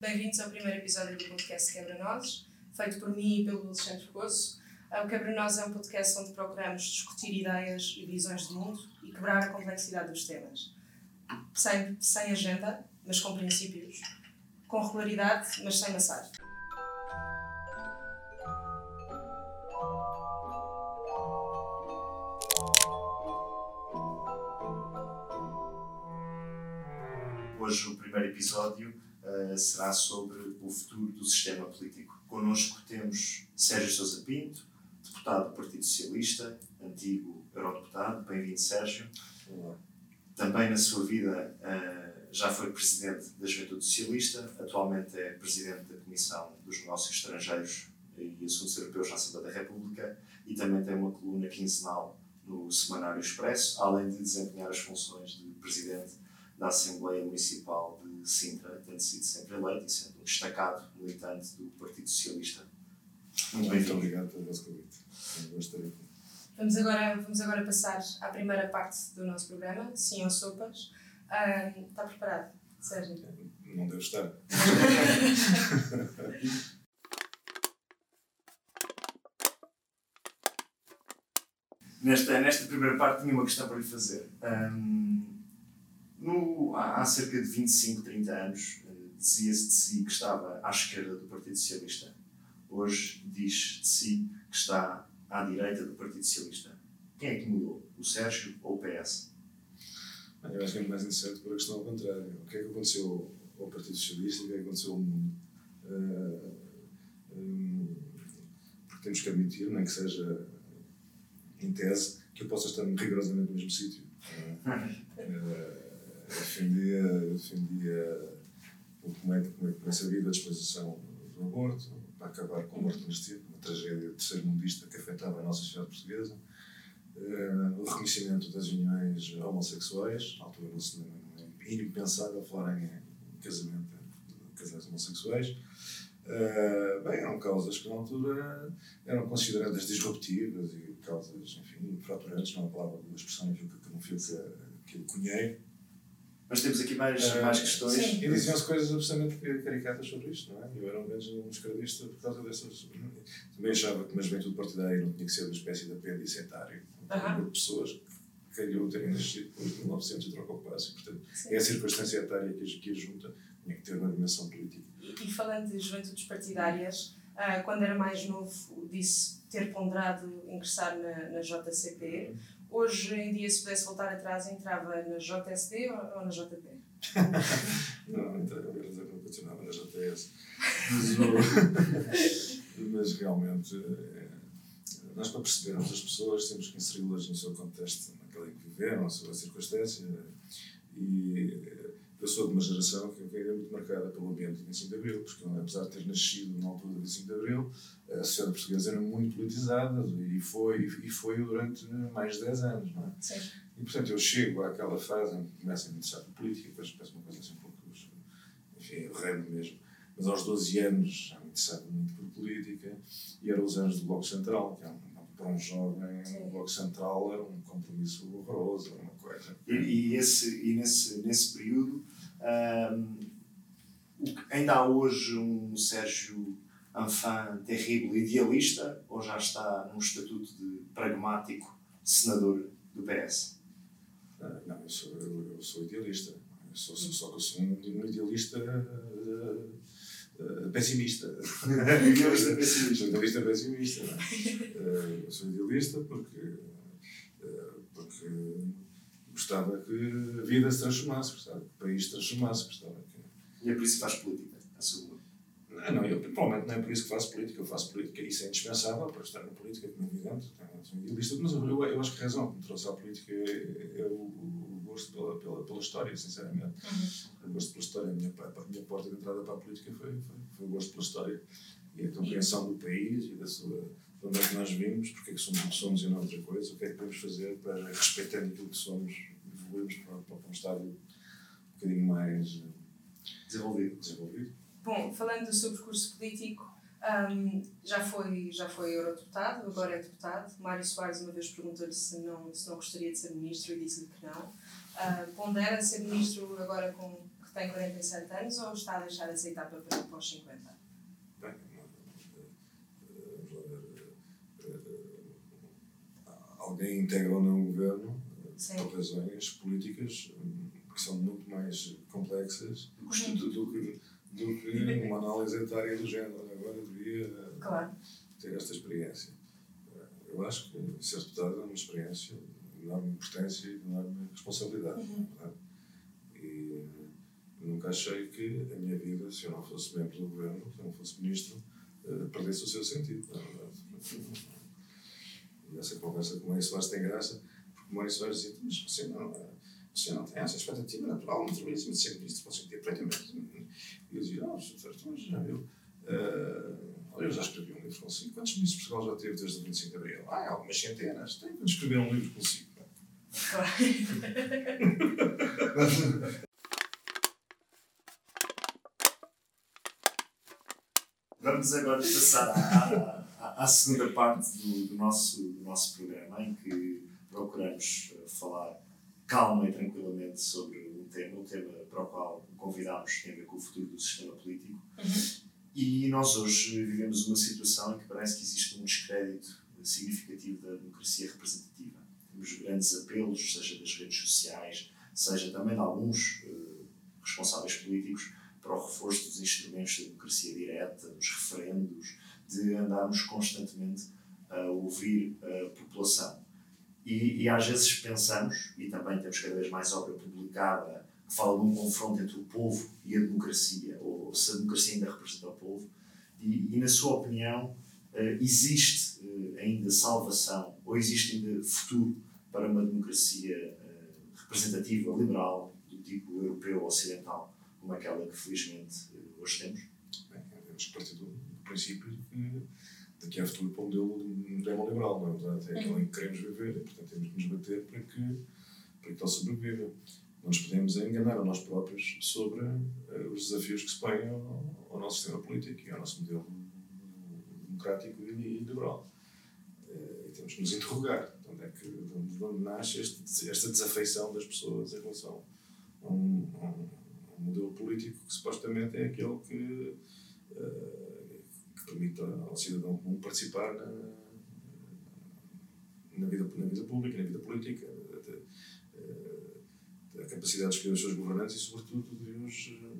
Bem-vindos ao primeiro episódio do podcast Quebra-Nozes, feito por mim e pelo Alexandre Fregoso. O Quebra-Nozes é um podcast onde procuramos discutir ideias e visões de mundo e quebrar a complexidade dos temas. Sem, sem agenda, mas com princípios. Com regularidade, mas sem massagem. Hoje o primeiro episódio uh, será sobre o futuro do sistema político. Connosco temos Sérgio Sousa Pinto, deputado do Partido Socialista, antigo eurodeputado. Bem-vindo, Sérgio. Olá. Também na sua vida uh, já foi presidente da Juventude Socialista, atualmente é presidente da Comissão dos Negócios Estrangeiros e Assuntos Europeus na Assembleia da República e também tem uma coluna quinzenal no Semanário Expresso, além de desempenhar as funções de presidente da Assembleia Municipal de Sintra, tendo sido sempre eleito e sendo um destacado militante do Partido Socialista. Muito. Muito obrigado pelo vosso convite. Aqui. Vamos agora, vamos agora passar à primeira parte do nosso programa, Sim ou Sopas. Uh, está preparado, Sérgio? Não devo estar. nesta, nesta primeira parte tinha uma questão para lhe fazer. Um, no, há, há, cerca de 25, 30 anos, uh, dizia-se de si que estava à esquerda do Partido Socialista. Hoje diz de si que está à direita do Partido Socialista. Quem é que mudou? O Sérgio ou o PS? Eu acho que é mais interessante por a questão ao contrário. O que é que aconteceu ao Partido Socialista e o que é que aconteceu ao mundo? Uh, um, porque temos que admitir, nem que seja em tese, que eu possa estar rigorosamente no mesmo sítio. Uh, defendia, defendia como é, como é que começa a vida a disposição do aborto, para acabar com a morte clandestina, uma tragédia terceiro-mundista que afetava a nossa sociedade portuguesa, uh, o reconhecimento das uniões homossexuais, na altura não se é impensável falar em casamento casais homossexuais. Uh, bem, eram causas que na altura eram consideradas disruptivas e causas, enfim, fraturantes, não é a palavra da expressão que não que, que eu cunhei, mas temos aqui mais, uh, mais questões. Sim, e diziam-se coisas absolutamente caricatas sobre isto, não é? Eu era um menos um esquerdista por causa dessas. Também achava que uma juventude partidária não tinha que ser uma espécie de apêndice etário. Um uh -huh. de pessoas que calhou terem nascido depois de 1900 e trocou passo. Portanto, Sim. é a circunstância etária que, que a junta tinha que ter uma dimensão política. E, e falando de juventudes partidárias, uh, quando era mais novo, disse ter ponderado ingressar na, na JCP. Uhum hoje em dia, se pudesse voltar atrás, entrava na JSD ou, na JP? não, então, eu que não continuava na JS. Mas, mas realmente, eh, nós para percebermos as pessoas temos que inseri-las no seu contexto, naquela em que viveram, na sua circunstância. E eu sou de uma geração que é muito marcada pelo ambiente de 25 de Abril, porque apesar de ter nascido na altura de 25 de Abril, a sociedade portuguesa era muito politizada e foi, e foi durante mais de 10 anos. Não é? Sim. E portanto eu chego àquela fase em que começo a me interessar por política, depois parece uma coisa assim um pouco, enfim, ramo mesmo. Mas aos 12 anos já me interessava muito por política e eram os anos do Bloco Central, que é um, para um jovem, o Bloco Central era um compromisso horroroso, era uma coisa. E, e, esse, e nesse, nesse período, ainda há hoje um Sérgio enfant terrível idealista ou já está num estatuto de pragmático senador do PS? Ah, não, eu sou, eu, eu sou idealista. Eu sou, sou, só que eu sou um, um idealista uh, uh, pessimista. idealista pessimista. idealista pessimista. Uh, eu sou idealista porque, porque gostava que a vida se transformasse, gostava que o país se transformasse. Gostava que... E é por isso que faz política, assumo. Ah, não, eu, provavelmente não é por isso que faço política. Eu faço política, isso é indispensável para estar na política, como é evidente. Sou idealista, mas eu, eu, acho que a razão que me trouxe à política é, é o, gosto pela, pela, pela história, sinceramente. Uhum. O gosto pela história. A minha, a minha porta de entrada para a política foi, foi, foi o gosto pela história e a compreensão do país e da sua de onde é que nós vimos, porque é que somos o que somos e não outra coisa, o que é que podemos fazer para, respeitando aquilo que somos, evoluirmos para, para um estádio um bocadinho mais desenvolvido. desenvolvido. Bom, falando do seu percurso político, um, já, foi, já foi eurodeputado, agora é deputado. Mário Soares uma vez perguntou-lhe se não, se não gostaria de ser ministro e disse-lhe que não. Uh, pondera ser ministro agora com, que tem 47 anos ou está a deixar essa etapa para, para os 50? Bem, alguém integra ou não o governo Sim. por razões políticas que são muito mais complexas uhum. do, do, que, do que uma análise etária do género. Agora devia claro. ter esta experiência. Eu acho que ser deputado é uma experiência enorme importância e de enorme responsabilidade. Uhum. E nunca achei que a minha vida, se eu não fosse membro do governo, se eu não fosse ministro, eh, perdesse o seu sentido, na verdade. E essa conversa com o Mário Soares tem graça, porque o Mário Soares dizia: Mas você não, você não tem essa expectativa natural no de ser ministro, você tem perfeitamente. E eu dizia: Não, Sr. Doutor, já viu. Uh, eu já escrevi um livro consigo. Quantos ministros Portugal já teve desde o 25 de Abril? Ah, algumas centenas. Tem quando escrever um livro consigo. Claro. Vamos agora passar à, à, à segunda parte do, do, nosso, do nosso programa, em que procuramos eh, falar calma e tranquilamente sobre um tema, um tema para o qual convidámos tem a ver com o futuro do sistema político. Uhum. E nós hoje vivemos uma situação em que parece que existe um descrédito significativo da democracia representativa. Temos grandes apelos, seja das redes sociais, seja também de alguns uh, responsáveis políticos, para o reforço dos instrumentos da democracia direta, dos referendos, de andarmos constantemente a ouvir a população. E, e, às vezes pensamos, e também temos cada vez mais obra publicada que fala de um confronto entre o povo e a democracia, ou se a democracia ainda representa o povo, e, e na sua opinião, uh, existe uh, ainda salvação, ou existe ainda futuro para uma democracia uh, representativa, liberal, do tipo europeu ocidental? como aquela que felizmente hoje temos? Bem, temos que partir do princípio de que daqui a futuro para um modelo, liberal, não é verdade? É aquele em que queremos viver e, portanto, temos que nos bater para que, para que ele sobreviva. Não nos podemos enganar a nós próprios sobre uh, os desafios que se põem ao, ao, nosso sistema político e ao nosso modelo democrático e liberal. Uh, temos que nos interrogar de onde, é que, de onde, de onde nasce este, esta desafeição das pessoas em relação a um, a um um modelo político que supostamente é aquele que, uh, que permite ao cidadão comum participar na, na, vida, na vida pública, na vida política, a, a capacidade de escolher os seus governantes e, sobretudo, de os eh,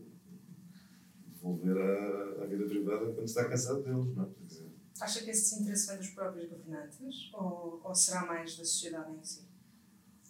devolver à, à vida privada quando está cansado deles. Não é? Acha que esse desinteresse vem dos próprios governantes ou, ou será mais da sociedade em si?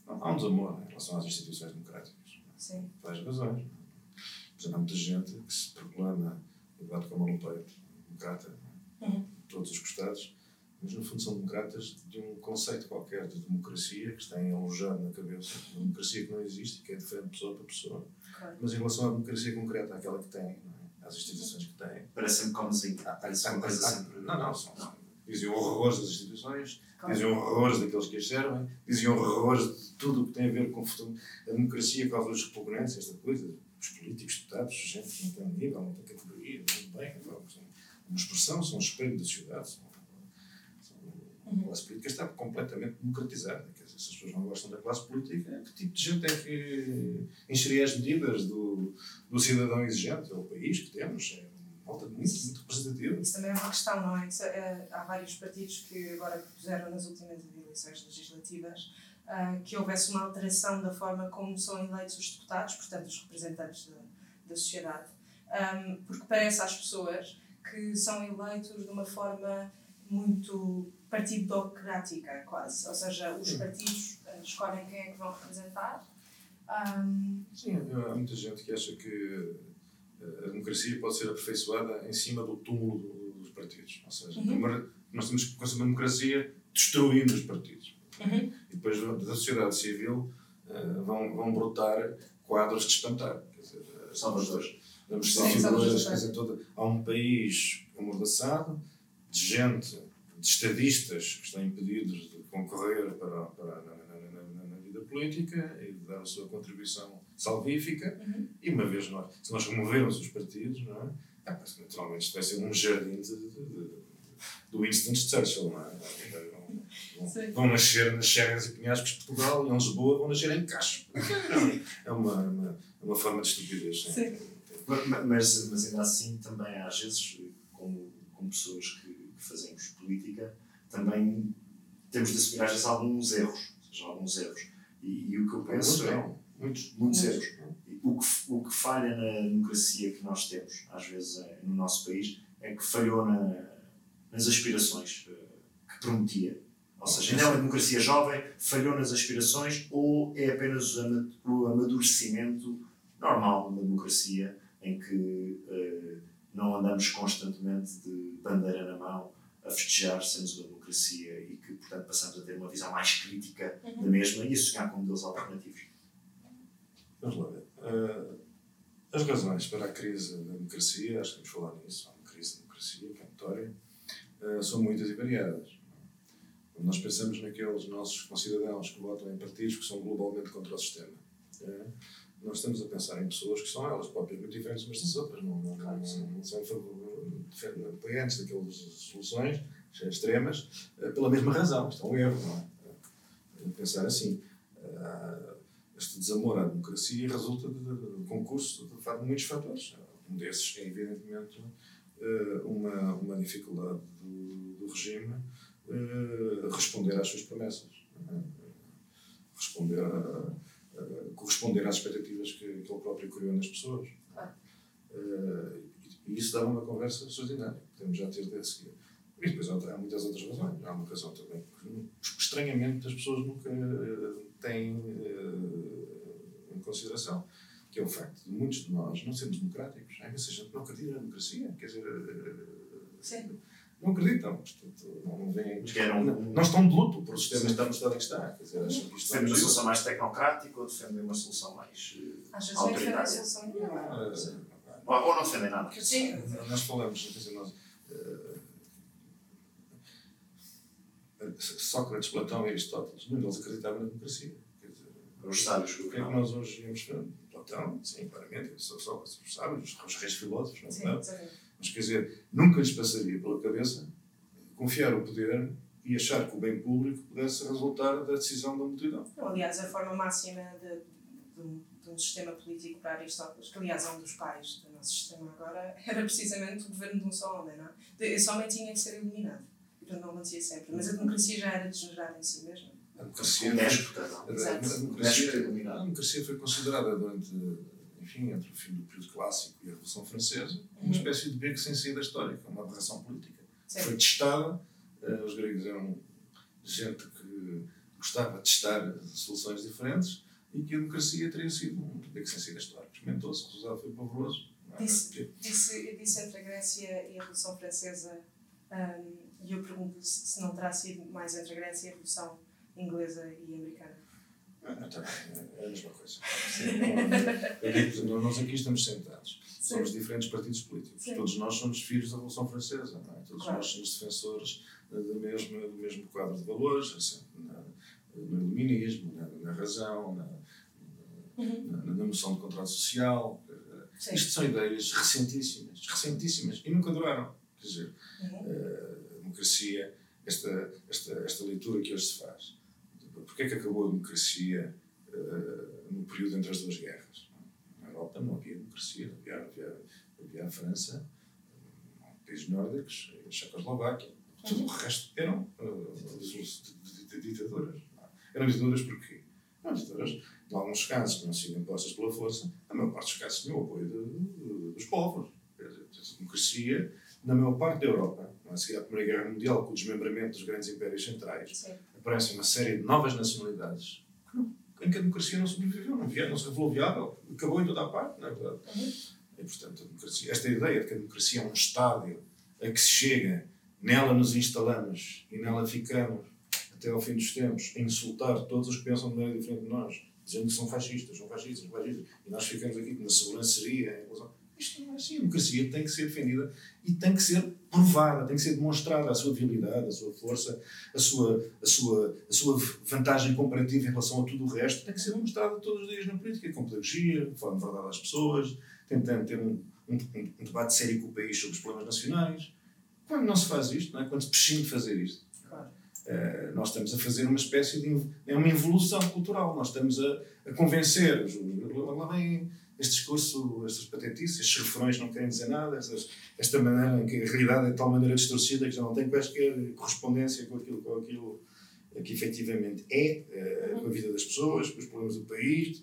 Há um desamor em relação às instituições democráticas. Sim. Várias razões. Por exemplo, há muita gente que se proclama levado como um peito, democrata, uhum. todos os costados, mas no fundo são democratas de um conceito qualquer de democracia que está alojado na cabeça, uma democracia que não existe que é diferente pessoa para pessoa. Claro. Mas em relação à democracia concreta, àquela que tem, é? Às instituições que tem. Parece-me como assim. Ah, parece uma coisa sempre. Não, não, são. Não. Dizem horrores das instituições, claro. dizem horrores daqueles que as servem, dizem horrores de tudo o que tem a ver com a democracia, causa os repugnantes, esta coisa os políticos deputados, gente que não tem um nível, não tem categoria, não bem, são uma expressão, são um espelho da sociedade. São, são, a uhum. classe política está completamente democratizada. Quer se as pessoas não gostam da classe política, que tipo de gente é que encheria as medidas do, do cidadão exigente? É o país que temos, é uma malta muito, muito representativa. Isso também é uma questão, não é? é há vários partidos que agora puseram nas últimas eleições legislativas uh, que houvesse uma alteração da forma como são eleitos os deputados, portanto, os representantes da, da sociedade. Porque parece às pessoas que são eleitos de uma forma muito partidocrática, quase. Ou seja, os partidos uh, escolhem quem é que vão representar. Um... Sim, há muita gente que acha que a democracia pode ser aperfeiçoada em cima do túmulo do, dos partidos. Ou seja, uhum. nós temos que construir uma democracia destruindo os partidos. Uhum. E depois da sociedade civil uh, vão, vão brotar quadros de espantar. Quer dizer, eh, salvadores. Vamos figuras, quer dizer, toda, há um país amordaçado, de gente, de estadistas que estão impedidos de concorrer para, para, na, na, na, na vida política e de dar a sua contribuição salvífica. Uhum. E uma vez nós, se nós removermos os partidos, não é? É, naturalmente isto vai ser um jardim de, de, de, do Winston Churchill, não é? Sim. Vão nascer nas Serras e Penhascos de Portugal e em Lisboa vão nascer em Castro. É uma, uma, uma forma de estupidez. sim. Sim. Ma- Mas, mas ainda assim, também às vezes, como, como pessoas que fazemos política, também temos de assumir às vezes alguns erros. Ou seja, alguns erros. E, e o que eu penso é. Muitos. Muitos Muitos. erros. O que, o que falha na democracia que nós temos, às vezes, é, no nosso país, é que falhou na- nas aspirações eh, que prometia. Ou seja, não é uma democracia jovem, falhou nas aspirações ou é apenas o ama- o amadurecimento normal de uma democracia em que eh, não andamos constantemente de bandeira na mão a festejar sermos uma democracia e que, portanto, passamos a ter uma visão mais crítica da mesma e a sonhar com modelos alternativos. Vamos lá ver. Ah, as razões para a crise da democracia, acho que vamos falar nisso, há uma crise da democracia, que é notória, ah, são muitas e variadas. Quando nós pensamos naqueles nossos concidadãos que votam em partidos que são globalmente contra o sistema, ah, nós estamos a pensar em pessoas que são elas próprias muito diferentes umas das outras, não, não, não, não são favor- defendem- apoiantes daquelas soluções extremas ah, pela mesma razão. Isto é um erro, não é? Ah, Pensar assim. Ah, este desamor à democracia resulta de, concurso de, de muitos fatores. Um desses é, evidentemente, eh, uma, uma dificuldade do, do regime eh, responder às suas promessas. eh, Responder a, a- corresponder às expectativas que, que ele próprio criou nas pessoas. Eh, e isso dava uma conversa extraordinária. Podemos já ter de seguir. E depois há, muitas outras razões. Há uma razão também que, estranhamente, as pessoas nunca eh, têm eh, em consideração, que é o facto de muitos de nós não sermos democráticos. Há imensa gente que não acredita na democracia. Quer dizer, eh, Sim. não acreditam. Portanto, não, não veem. Querem um- Não estão de luto por o sistema estar no estado em que está. Quer dizer, acham que isto Defendem uma é solução mais tecnocrática ou defendem uma solução mais eh, Às vezes nem defende a autoritária? solução. Ah, Ou, ou não defendem nada. Sim. Nós falamos, quer dizer, nós, eh, Sócrates, Platão e Aristóteles, nenhum deles acreditava na democracia. Quer dizer, Os sábios o que é que nós hoje íamos ver? Platão, sim, claramente, só Sócrates, os sábios, os reis filósofos, não é Sim, sim. Mas quer dizer, nunca lhes passaria pela cabeça confiar o poder e achar que o bem público pudesse resultar da decisão da multidão. Não, aliás, a forma máxima de, de, um, de um sistema político para Aristóteles, que aliás é um dos pais do nosso sistema agora, era precisamente o governo de um só homem, não é? Esse homem tinha que ser eliminado. E portanto não acontecia sempre. Mas a democracia já era degenerada em si mesma. A democracia, déspota, não. Exato. a democracia, a democracia foi considerada durante, enfim, entre o fim do período clássico e a Revolução Francesa, uma Uhum. espécie de beco sem saída histórica, uma aberração política. Sim. Foi testada, eh, os gregos eram gente que gostava de testar soluções diferentes e que a democracia teria sido um beco sem saída histórica. Experimentou-se, o resultado foi pavoroso. não é? Disse, disse, disse entre a Grécia e a Revolução Francesa, hum, e eu pergunto se, se não terá sido mais entre a Grécia e a Revolução Inglesa e Americana. Ah, tá bem, é a mesma coisa. Digo, nós- aqui estamos sentados. Somos diferentes partidos políticos. Sim. Todos nós somos filhos da Revolução Francesa. Não é? Todos Claro. nós somos defensores eh, do mesmo, do mesmo quadro de valores, assim, no iluminismo, na, na razão, na, Uhum. na, na noção de contrato social. Eh, Sim. Isto são ideias recentíssimas, recentíssimas, e nunca duraram. Quer dizer, Uhum. a democracia, esta, esta, esta leitura que hoje se faz. Porquê é que acabou a democracia eh, no período entre as duas guerras? Na Europa não havia democracia, havia, havia, havia a França, eh, países nórdicos, a Checoslováquia, tudo o resto eram eh, di- ditaduras. Eram ditaduras porquê? Eram ditaduras, em alguns casos, não siam impostas pela força, a maior parte dos casos tinham o apoio de- de- dos povos. A democracia, na maior parte da Europa, não é? a seguir à Primeira Guerra Mundial, com o desmembramento dos grandes impérios centrais, Sim. aparecem uma série de novas nacionalidades que não- em que a democracia não sobreviveu, não, via, não se revelou viável, acabou em toda a parte, não é verdade? Uhum. E, portanto, a democracia, esta ideia de que a democracia é um estádio a que se chega, nela nos instalamos e nela ficamos até ao fim dos tempos, a insultar todos os que pensam de maneira diferente de nós, dizendo que são fascistas, são fascistas, são fascistas, e nós ficamos aqui uma sobranceria, em relação. Isto não é assim. A democracia tem que ser defendida e tem que ser provada, tem que ser demonstrada a sua virilidade, a sua força, a sua, a sua, a sua vantagem comparativa em relação a tudo o resto. Tem que ser demonstrada todos os dias na política, com pedagogia, falando verdade às pessoas, tentando ter um, um, um, debate sério com o país sobre os problemas nacionais. Quando não se faz isto, não é? quando se prescinde de fazer isto, nós estamos a fazer uma espécie de é uma evolução cultural. Nós estamos a, a convencer. Lá vem este discurso, estas patetices, estes refrões não querem dizer nada, estas, esta maneira que a realidade é de tal maneira distorcida que já não tem quaisquer correspondência com aquilo, com aquilo que efetivamente é uh, a vida das pessoas, os problemas do país.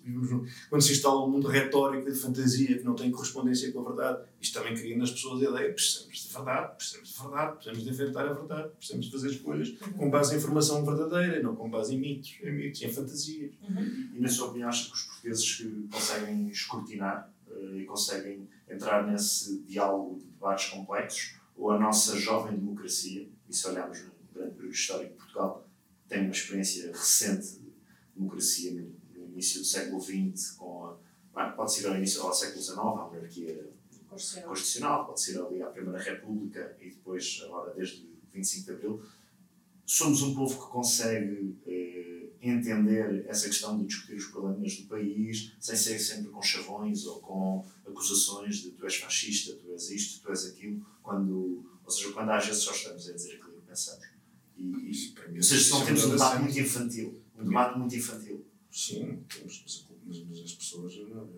Quando se instala um mundo retórico de fantasia que não tem correspondência com a verdade, isto também cria nas pessoas a ideia: precisamos de verdade, precisamos de verdade, precisamos de inventar a verdade, precisamos de fazer escolhas com base em informação verdadeira, não com base em mitos, em mitos em fantasias. Uhum. E na sua opinião, acha que os portugueses conseguem escrutinar uh, e conseguem entrar nesse diálogo de debates complexos? Ou a nossa jovem democracia, e se olharmos no grande período histórico de Portugal, tem uma experiência recente de democracia no, no início do século XX, com a, pode ser ao, início, ao século XIX, a monarquia constitucional. constitucional, pode ser ali à Primeira República e depois, agora, desde 25 de Abril. Somos um povo que consegue eh, entender essa questão de discutir os problemas do país sem ser sempre com chavões ou com acusações de tu és fascista, tu és isto, tu és aquilo, quando, ou seja, quando às vezes só estamos a dizer aquilo que pensamos. E, e, ou seja, não temos um debate muito infantil. Um debate muito infantil. Sim, temos, mas, mas as pessoas não,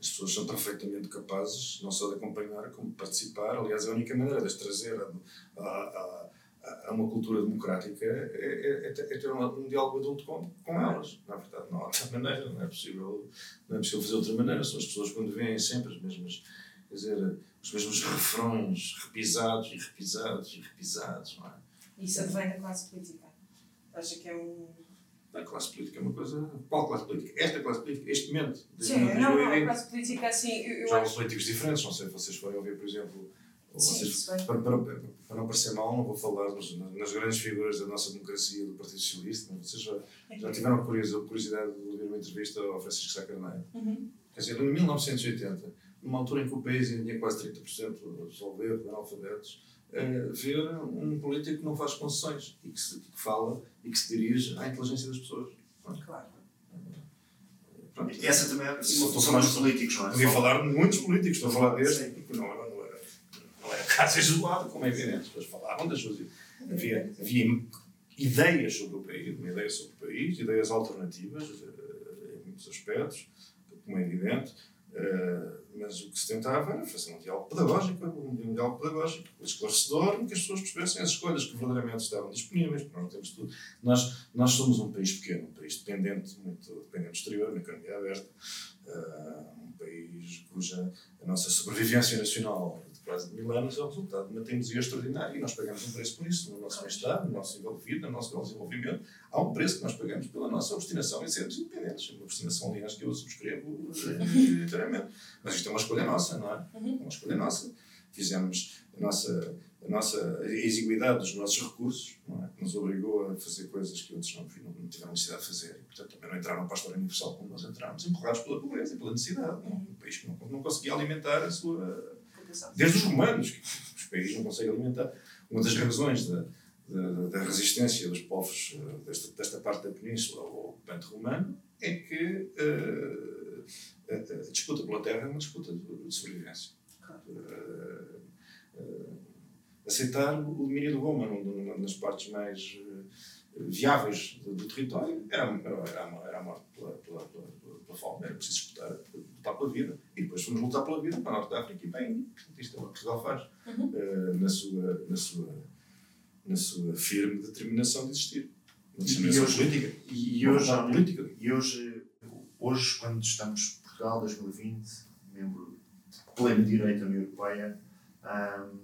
as pessoas são perfeitamente capazes não só de acompanhar como de participar. Aliás, a única maneira de as trazer a, a, a, a uma cultura democrática é, é, é, é ter um, um, diálogo adulto com, com elas. Na verdade, não há outra maneira, não é possível, não é possível fazer outra maneira. São as pessoas quando veem sempre as mesmas, quer dizer, os mesmos refrões repisados e repisados e repisados, não é? Isso advém da classe política. Acha que é um. A classe política é uma coisa. Qual classe política? Esta classe política, este momento. Sim, não, não, a classe política assim. Eu, eu já acho... políticos diferentes, não sei se vocês forem ouvir, por exemplo. Sim, vocês, para, para, para, não parecer mal, não vou falar nas, nas, grandes figuras da nossa democracia do Partido Socialista, mas vocês já, já tiveram a curiosidade de ouvir uma entrevista ao Francisco Sá Carneiro. Uhum. Quer dizer, em 1980, numa altura em que o país tinha quase 30% de solver, analfabetos, uh, ver um político que não faz concessões e que, se, que fala e que se dirige à inteligência das pessoas. Claro. Pronto. Essa também é uma função dos políticos, não é? Podia falar de muitos políticos, estou a falar deste, porque não, não, era, não era caso isolado, como é evidente. As pessoas falavam das suas. Havia, havia ideias sobre o país, uma ideia sobre o país, ideias alternativas, eh, em muitos aspectos, como é evidente. Uh, mas o que se tentava era fazer um diálogo pedagógico, um diálogo pedagógico, esclarecedor, em que as pessoas percebessem as escolhas que verdadeiramente estavam disponíveis, porque nós não temos tudo. Nós, nós somos um país pequeno, um país dependente, muito dependente do exterior, uma economia aberta, uh, um país cuja a nossa sobrevivência nacional quase de mil anos é o resultado de uma teimosia extraordinária e nós pagamos um preço por isso, no nosso bem-estar, no nosso nível de vida, no nosso desenvolvimento. Há um preço que nós pagamos pela nossa obstinação em sermos independentes. Uma obstinação, aliás, que eu subscrevo inteiramente. Mas isto é uma escolha nossa, não é? Uhum. Uma escolha nossa. Fizemos a nossa, a nossa exiguidade dos nossos recursos, não é? nos obrigou a fazer coisas que outros não, não tiveram necessidade de fazer. E, portanto, também não entraram para a história universal como nós entramos, empurrados pela pobreza e pela necessidade. Não? Um país que não, não conseguia alimentar a sua Desde os romanos, que os países não conseguem alimentar. Uma das razões da, da, da resistência dos povos eh, desta, desta parte da península ao ocupante romano é que uh, a, a, disputa pela terra é uma disputa de, de sobrevivência. Uh, uh, aceitar o domínio do Roma nas partes mais viáveis do, do território era, era, era a morte pela, pela, pela, pela fome, era preciso disputar, lutar pela vida. E depois fomos lutar pela vida para a Norte da África e para a Índia. Isto é o que Portugal faz uhum. uh, na, sua, na, sua, na sua firme determinação de existir. E, e hoje, política. E, e hoje, política. e hoje, hoje, quando estamos em Portugal, 2020, membro de pleno direito da União Europeia, um,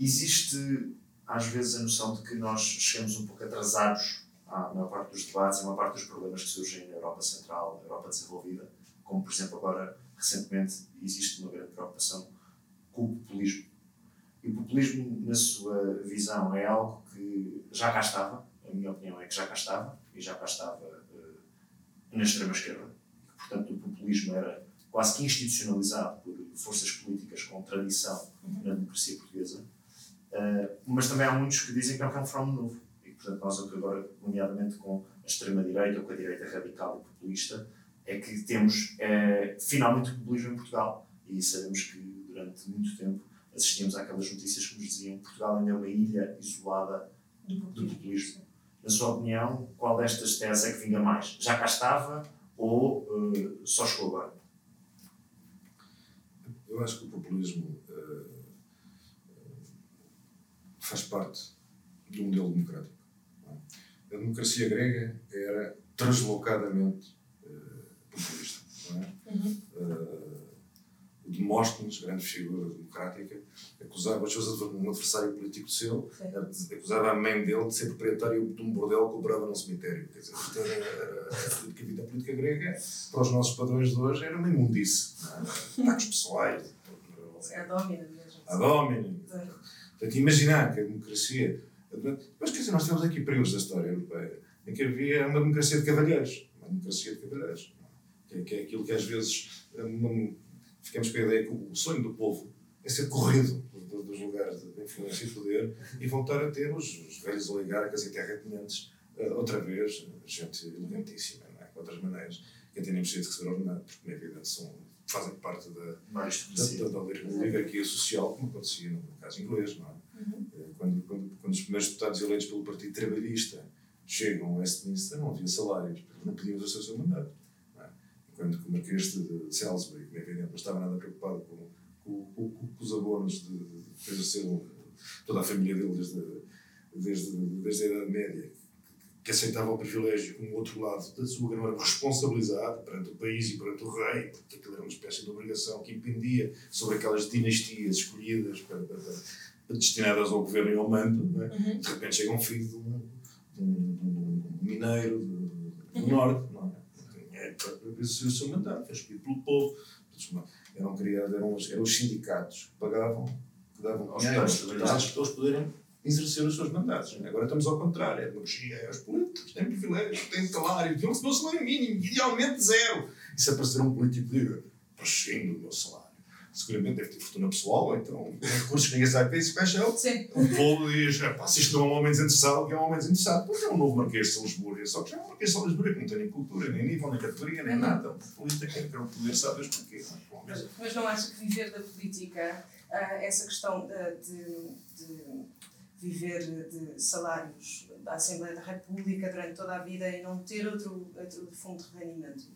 existe às vezes a noção de que nós chegamos um pouco atrasados à maior parte dos debates, à maior parte dos problemas que surgem na Europa Central, na Europa desenvolvida, como por exemplo agora, recentemente, existe uma grande preocupação com o populismo. E o populismo, na sua visão, é algo que já cá estava, a minha opinião é que já cá estava, e já cá estava uh, na extrema-esquerda. Portanto, o populismo era quase que institucionalizado por forças políticas com tradição na democracia portuguesa Uh, mas também há muitos que dizem que é um fenómeno novo. E, portanto, nós agora, nomeadamente com a extrema-direita ou com a direita radical e populista, é que temos é, finalmente o populismo em Portugal. E sabemos que durante muito tempo assistimos àquelas notícias que nos diziam que Portugal ainda é uma ilha isolada do populismo. na sua opinião, qual destas teses é que vinga mais? Já cá estava ou uh, só chegou agora? Eu acho que o populismo uh, faz parte do modelo democrático. É? A democracia grega era translocadamente Não é? Uhum. Uh, o Demóstenes, grande figura democrática, acusava às vezes um adversário político seu, Sim. acusava a mãe dele de ser proprietário de um bordel que operava num cemitério. Quer dizer, a vida política grega, para os nossos padrões de hoje, era uma imundice. É? Ataques pessoais. É a domina mesmo. A domina. Portanto, imaginar que a democracia. Mas quer dizer, nós temos aqui períodos da história europeia em que havia uma democracia de cavalheiros. Uma democracia de cavalheiros. Que é, que é aquilo que às vezes. Uma, ficamos com a ideia que o sonho do povo é ser corrido dos lugares de influência e poder e voltar a ter os, os velhos oligarcas e terratenientes uh, outra vez, gente elegantíssima, não é? de outras maneiras, que até nem precisa de receber ordenado, porque, como é evidente, são, fazem parte da, da, da, da oligarquia social, como acontecia no caso inglês, não é? Uhum. Eh, quando, quando, quando os primeiros deputados eleitos pelo Partido Trabalhista chegam a Westminster, não havia salários, não podiam exercer o seu mandato quando o Marquês de, de Salisbury, é evidente, não estava nada preocupado com, com, com, com os abonos de, de, exercer toda a família dele desde, desde, desde a Idade Média, que aceitava o privilégio como outro lado da sua, que não era responsabilizado perante o país e perante o rei, porque aquilo era uma espécie de obrigação que impendia sobre aquelas dinastias escolhidas para, para, para destinadas ao governo e ao mando. É? Uhum. De repente chega um filho de um, de um, de um mineiro do, do uhum. norte, não é? Para exercer o seu mandato, foi escolhido pelo povo. Eram criados, eram, os, eram os sindicatos que pagavam, que davam dinheiro aos deputados para eles poderem exercer os seus mandatos. Agora estamos ao contrário, a democracia é os políticos, têm privilégios, têm salário, deviam receber o salário mínimo, idealmente zero. E se aparecer um político diga, prescindo do meu salário seguramente deve ter fortuna pessoal, ou então recursos que ninguém sabe que é isso, fecha Sim. O povo diz: se isto não é um homem desinteressado, que é um homem desinteressado? Porque é um novo Marquês de Salisbury, só que já é um Marquês de Salisbury que não tem nem cultura, nem nível, nem categoria, nem nada. O política quer o poder, sabes porquê? Mas, mas não acha que viver da política, uh, essa questão de, de viver de salários da Assembleia da República durante toda a vida e não ter outro, outro fundo de rendimento,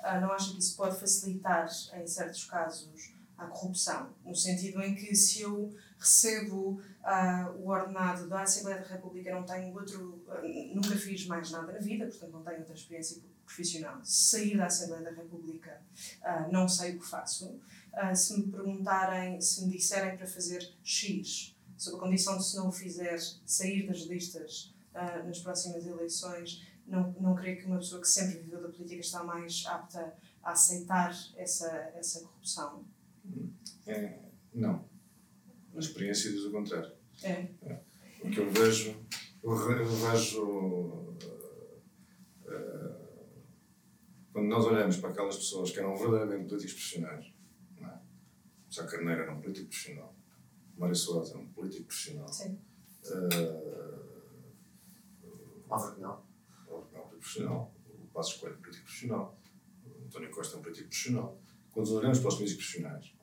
uh, não acha que isso pode facilitar, em certos casos, à corrupção, no sentido em que se eu recebo uh, o ordenado da Assembleia da República, não tenho outro, uh, nunca fiz mais nada na vida, portanto não tenho outra experiência profissional. Se sair da Assembleia da República, uh, não sei o que faço. se me perguntarem, se me disserem para fazer X, sob a condição de se não o fizer, sair das listas nas próximas eleições, não, não creio que uma pessoa que sempre viveu da política está mais apta a aceitar essa, essa corrupção. É, não. A experiência diz o contrário. É. é. O que eu vejo, eu vejo uh, quando nós olhamos para aquelas pessoas que eram verdadeiramente políticos profissionais, não é? Sá Carneiro era um político profissional, Mário Soares era um político profissional. Sim. Uh, Álvaro Penal. Álvaro Penal, político profissional. O Passos Coelho, político profissional. O António Costa é um político profissional. Quando olhamos para os políticos profissionais,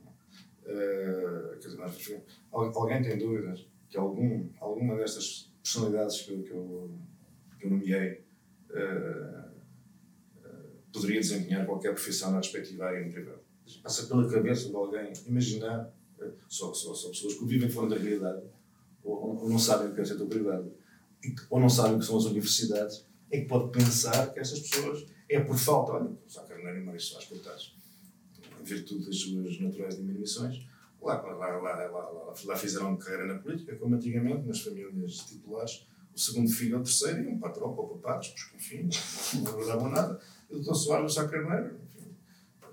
Quer dizer, nós, alguém tem dúvidas que algum, alguma destas personalidades que, que, eu, que eu nomeei uh, uh, poderia desempenhar qualquer profissão na respectiva área no privado? Passa pela cabeça de alguém imaginar, só, só, só pessoas que vivem fora da realidade, ou, ou não sabem o que é o setor privado, ou não sabem o que são as universidades, é que pode pensar que essas pessoas é por falta, olha, Sá Carneiro e Mário Soares, coitados, em virtude das suas naturais diminuições, lá, lá, lá, lá, lá, fizeram carreira na política, como antigamente, nas famílias titulares, o segundo filho ou o terceiro iam para a tropa ou para padres, porque, enfim, não nada. E o doutor Soares Sá Carneiro,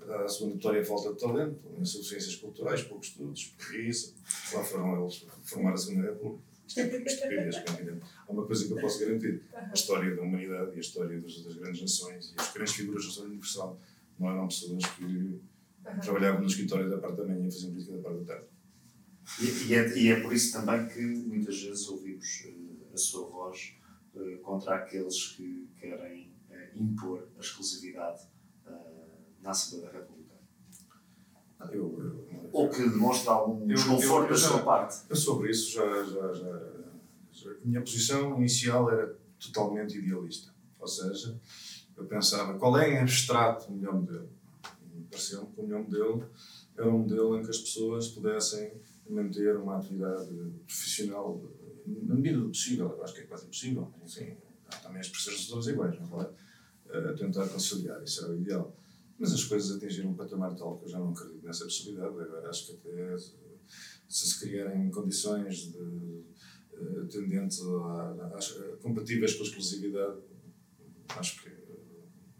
a segunda vitória falta de talento, insuficiências culturais, poucos estudos, preguiça, lá foram eles formar a Segunda República. É é Há uma coisa que eu posso garantir: a história da humanidade e a história das, das grandes nações e as grandes figuras da história universal não eram pessoas que Uhum. Trabalhava no escritório da parte da manhã e fazia política da parte da tarde. E, e, é, e é por isso também que muitas vezes ouvimos uh, a sua voz uh, contra aqueles que querem uh, impor a exclusividade na Assembleia da República. Eu, eu, Ou que demonstra algum desconforto da sua parte. Eu sobre isso já, já, já, já, A minha posição inicial era totalmente idealista. Ou seja, eu pensava qual é em abstrato o melhor modelo. Pareceu-me que o melhor modelo era um modelo em que as pessoas pudessem manter uma atividade profissional na medida do possível. Eu acho que é quase impossível. Enfim, há também as pessoas todas iguais, não é? Tentar conciliar, isso era o ideal. Mas as coisas atingiram um patamar tal que eu já não acredito nessa possibilidade. Agora acho que até se se criarem condições de, uh, tendentes a, a, a, compatíveis com a exclusividade, acho que,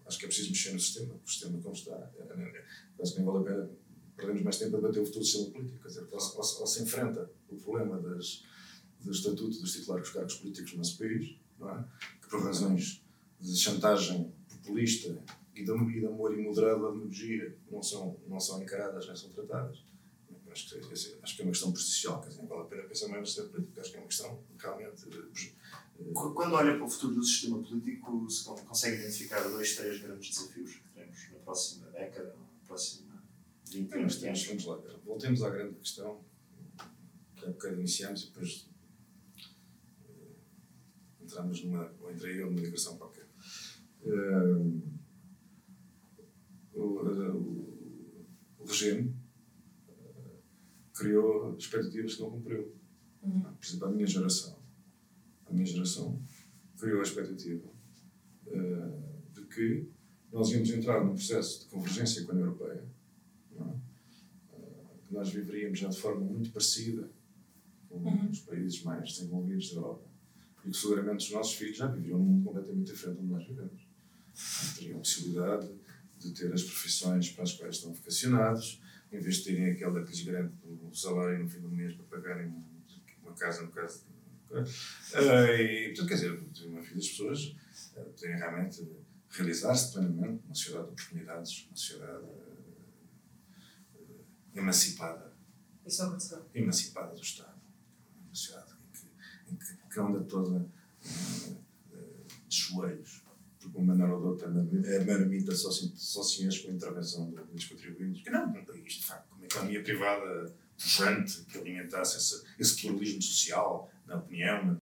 acho que é preciso mexer no sistema, o sistema como está. Acho que nem vale a pena perdemos mais tempo a debater o futuro sistema político. Quer dizer, ou, ou, se enfrenta o problema das, do estatuto dos titulares dos cargos políticos no nosso país, não é? que por razões de chantagem populista e de, e de amor imoderado à demagogia não são, não são encaradas nem são tratadas. Acho que, acho que é uma questão prejudicial, quer dizer, não vale a pena pensar mais no sistema político, acho que é uma questão realmente. Quando olha para o futuro do sistema político, se consegue identificar dois, três grandes desafios que teremos na próxima década, na próxima 20 anos? Temos, vamos lá, voltemos à grande questão que há bocado iniciamos e depois entramos numa, ou entrei eu numa digressão qualquer. Uh, o, o, o, regime uh, criou expectativas que não cumpriu. Uhum. Por exemplo, a minha geração. A minha geração criou a expectativa uh, de que nós íamos entrar num processo de convergência com a União Europeia, que nós viveríamos já de forma muito parecida com uhum. os países mais desenvolvidos da Europa e que seguramente os nossos filhos já viviam num mundo completamente diferente do que nós vivemos. Teriam a possibilidade de ter as profissões para as quais estão vocacionados, em vez de terem aquela que lhes garante o salário no fim do mês para pagarem uma casa, no caso de. Uh, e, portanto, quer dizer, uma vida das pessoas uh, podem realmente realizar-se plenamente numa sociedade de oportunidades, uma sociedade uh, emancipada. Isso aconteceu. Emancipada do Estado. Uma sociedade em que que anda toda de joelhos, porque uma maneira ou de outra a marmita só se, só se enche com a intervenção dos contribuintes, que não, um país de facto, uma economia privada pujante, que alimentasse esse, esse pluralismo social, na opinião,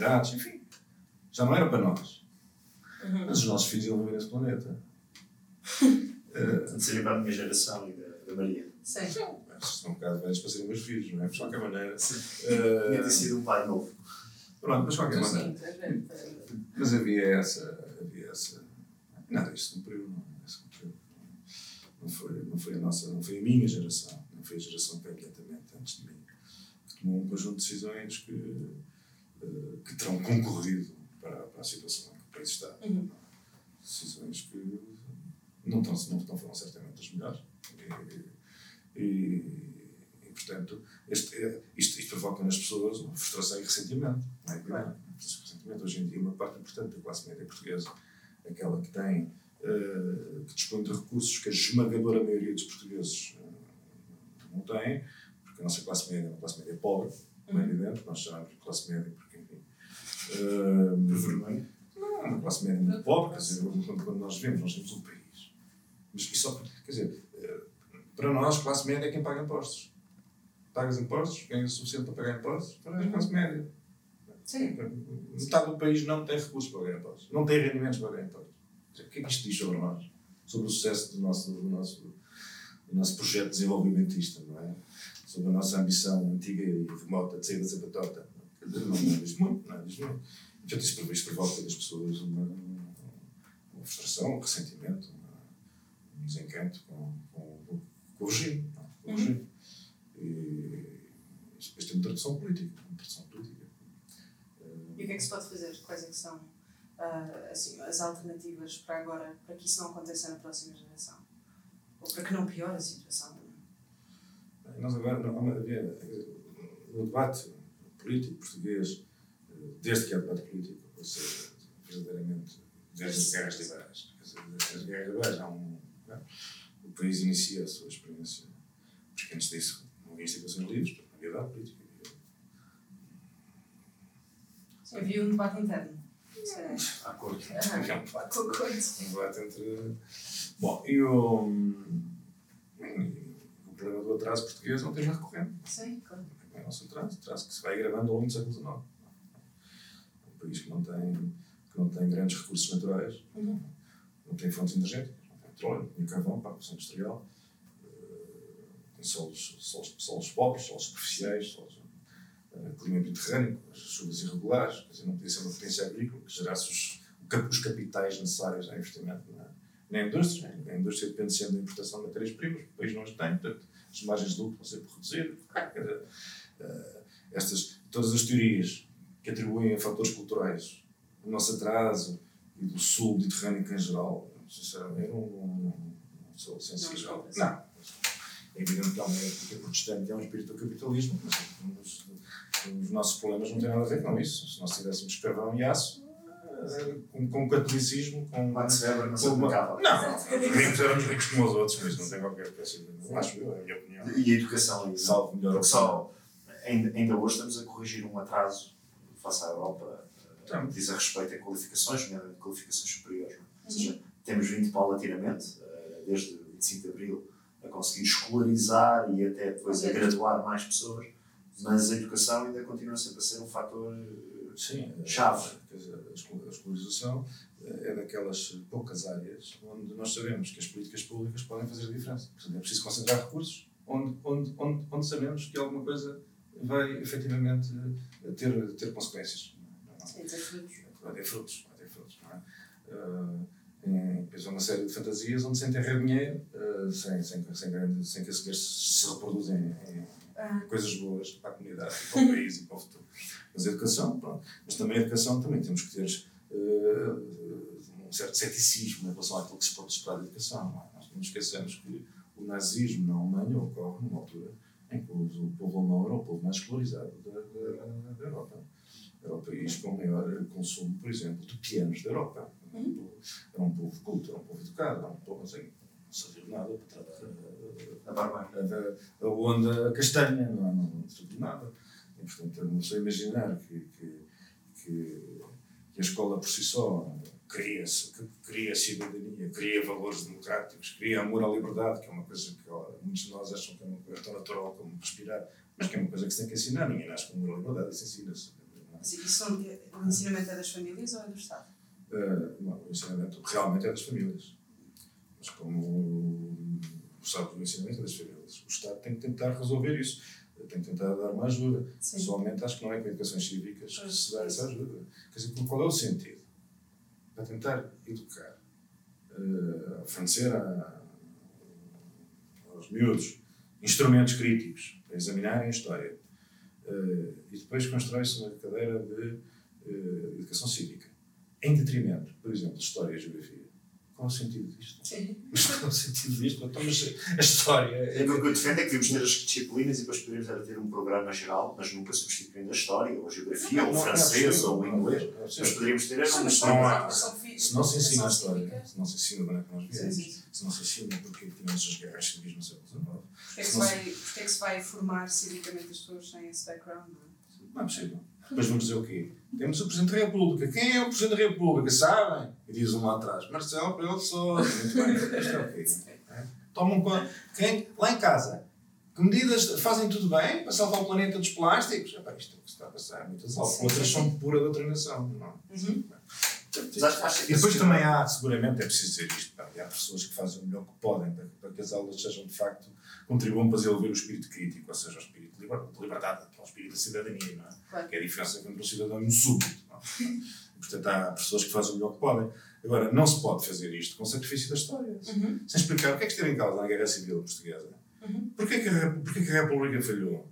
na enfim, já não era para nós. Uhum. Mas os nossos filhos iam viver nesse planeta. uh, seria para a minha geração e da, da Maria. Sim. Sim são um bocado velhos para serem meus filhos, não é? De qualquer maneira. Uh, Tinha sido um pai novo. Pronto, mas de qualquer maneira. Mas havia essa. Havia essa nada, isso cumpriu, não, isso cumpriu. Não foi, não foi a nossa, não foi a minha geração, não foi a geração que imediatamente antes de mim, tomou um conjunto de decisões que, uh, que terão concorrido para, para a situação em que o país está. Uhum. Decisões que não, tão, não, não foram certamente as melhores. E, e, e portanto, este, isto, isto provoca nas pessoas uma frustração e ressentimento. Não é? Claro. Ressentimento. Hoje em dia, uma parte importante da classe média portuguesa, aquela que tem, uh, que dispõe de recursos que a esmagadora maioria dos portugueses uh, não tem, porque a nossa classe média é uma classe média pobre, não é uhum. evidente, nós chamamos de classe média porque, enfim. Uh, vermelho. Não, é uma classe média muito pobre, quer dizer, quando, quando nós vemos, nós temos um país. Mas só, quer dizer, para nós, classe média é quem paga impostos. Pagas impostos, ganhas o suficiente para pagar impostos, para a uhum. classe média. Sim. Metade do país não tem recursos para pagar impostos, não tem rendimentos para pagar impostos. O que é que isto diz sobre nós? Sobre o sucesso do nosso, do nosso, do nosso projeto desenvolvimentista, não é? Sobre a nossa ambição antiga e remota de sair da zapatota. Não, diz muito, não diz muito. Portanto, isso, isso provoca das pessoas uma, uma frustração, um ressentimento, um desencanto com, com, com o regime. Com o regime. E depois tem uma tradução política. Uma tradução política. E o que é que se pode fazer? Quais é que são uh, assim, as alternativas para agora, para que isso não aconteça na próxima geração? Ou para que não piore a situação? Nós agora, no debate político português, desde que há debate político, ou seja, verdadeiramente, desde as guerras liberais. As guerras liberais há um. É? o país inicia a sua experiência. Porque antes disso não havia instituições livres, não havia dado política. Havia, um debate interno. À corte. Havia um debate. Um debate entre. Bom, e. O problema do atraso português não tem recorrente. Sim, claro. É o nosso atraso, atraso que se vai gravando ao longo do século XIX. um país que não tem, que não tem grandes recursos naturais, Uhum. não tem fontes energéticas, não tem petróleo, nem carvão para a produção industrial, eh, tem solos, solos, solos pobres, solos superficiais, solos, eh, clima mediterrâneo, as chuvas irregulares, quer dizer, não podia ser uma potência agrícola que gerasse os, os capitais necessários ao investimento na, na indústria. A indústria depende sempre da importação de matérias-primas, o país não as tem, portanto, as margens de lucro vão sempre reduzir. Quer dizer, eh, estas, todas as teorias que atribuem a fatores culturais o nosso atraso e do sul mediterrâneo em geral, sinceramente, eu não, não, não sou sensível. Não, Não. É evidente que há uma época protestante, é um espírito do capitalismo, mas os, os nossos problemas não têm nada a ver com isso. Se nós tivéssemos carvão e aço, com, com o catolicismo, com. Max Weber não se aplicava. Não, ricos éramos ricos como os outros, mas não tem qualquer de. Acho eu, é a minha opinião. E a educação aí. Salvo melhor Porque só, ainda, ainda hoje estamos a corrigir um atraso face à Europa, eh, Estamos. diz a respeito a qualificações, nomeadamente qualificações superiores. não é? Ou seja, temos vindo paulatinamente, eh, desde 25 de Abril, a conseguir escolarizar e até depois a graduar mais pessoas, mas a educação ainda continua sempre a ser um fator eh, Sim, eh, Chave. Quer dizer, a escol- a escolarização eh, é daquelas poucas áreas onde nós sabemos que as políticas públicas podem fazer a diferença. Portanto, é preciso concentrar recursos onde, onde, onde, onde sabemos que alguma coisa vai efetivamente eh, ter, ter consequências. Não é? Sim, ter frutos. vai ter frutos, vai ter frutos, não é? Uh, depois há uma série de fantasias onde se enterra dinheiro uh, sem, sem, sem, sem que esse dinheiro se, se reproduza em, em Ah, coisas boas para a comunidade, para o país e para o futuro. Mas a educação, pronto. Mas também a educação também temos que ter uh, um certo ceticismo em relação àquilo que se pode esperar da educação. Não é? Nós não esquecemos que o nazismo na Alemanha ocorre numa altura em que o, o povo alemão era o povo mais escolarizado da, da, da Europa. Era o país com maior consumo, por exemplo, de pianos da Europa. Era um povo culto, era um povo educado, era um povo assim, não sabia nada para tratar a barba. a, a onda castanha, não, não, não sabia nada. E, portanto, não sei imaginar que, que, que, que a escola por si só cria, que cria cidadania, cria valores democráticos, cria amor à liberdade, que é uma coisa que ó, muitos de nós acham que é uma coisa tão natural como respirar, mas que é uma coisa que se tem que ensinar. Ninguém nasce com amor à liberdade, isso ensina-se. é? isso, o ensinamento é das famílias ou é do Estado? Uh, não, o ensinamento realmente é das famílias. Mas como sabes, o ensinamento das famílias. O Estado tem que tentar resolver isso. Tem que tentar dar uma ajuda. Sim. Pessoalmente, acho que não é com educações cívicas que se dá essa ajuda. Quer dizer, qual é o sentido? Para tentar educar, uh, fornecer a, aos miúdos instrumentos críticos para examinarem a história. Uh, e depois constrói-se uma cadeira de uh, educação cívica em detrimento, por exemplo, de história e geografia. Qual é o sentido disto? Sim. Qual é o sentido disto? Então, mas a história é. Aquilo que eu defendo é que devíamos ter as disciplinas e depois poderíamos ter um programa geral, mas nunca substituindo a história, ou a geografia, ou o Não, não é francês, ou o não é inglês. possível. Mas poderíamos ter um fi- Se não se ensina a história, se não se ensina onde é que nós sim. se não se ensina porque tivemos as guerras civis no século XIX, Porquê é que se vai, porquê é que se vai formar civicamente as pessoas sem esse background? Não é? não é possível. Depois vamos dizer o quê? Temos o Presidente da República. Quem é o Presidente da República? Sabem? E diz um lá atrás. Marcelo Rebelo de Sousa. Muito bem. Isto é o quê? É? Tomam conta. Quem? Lá em casa. Que medidas fazem tudo bem para salvar o planeta dos plásticos? Epá, isto é o que se está a passar. Muitas. Outras são pura doutrinação. Não. Uhum. Mas acho que E depois também há, seguramente, é preciso dizer isto, pá, há pessoas que fazem o melhor que podem para, para que as aulas sejam, de facto, contribuam para desenvolver o espírito crítico, ou seja, o espírito de liber- de liberdade, é o espírito da cidadania, não é? Claro. Que é a diferença entre um cidadão e um súbdito. Não é? Portanto, há pessoas que fazem o melhor que podem. Agora, não se pode fazer isto com sacrifício da história. Uhum. Sem explicar o que é que esteve em causa na Guerra Civil Portuguesa. Uhum. Porquê que, a, porquê que a República falhou?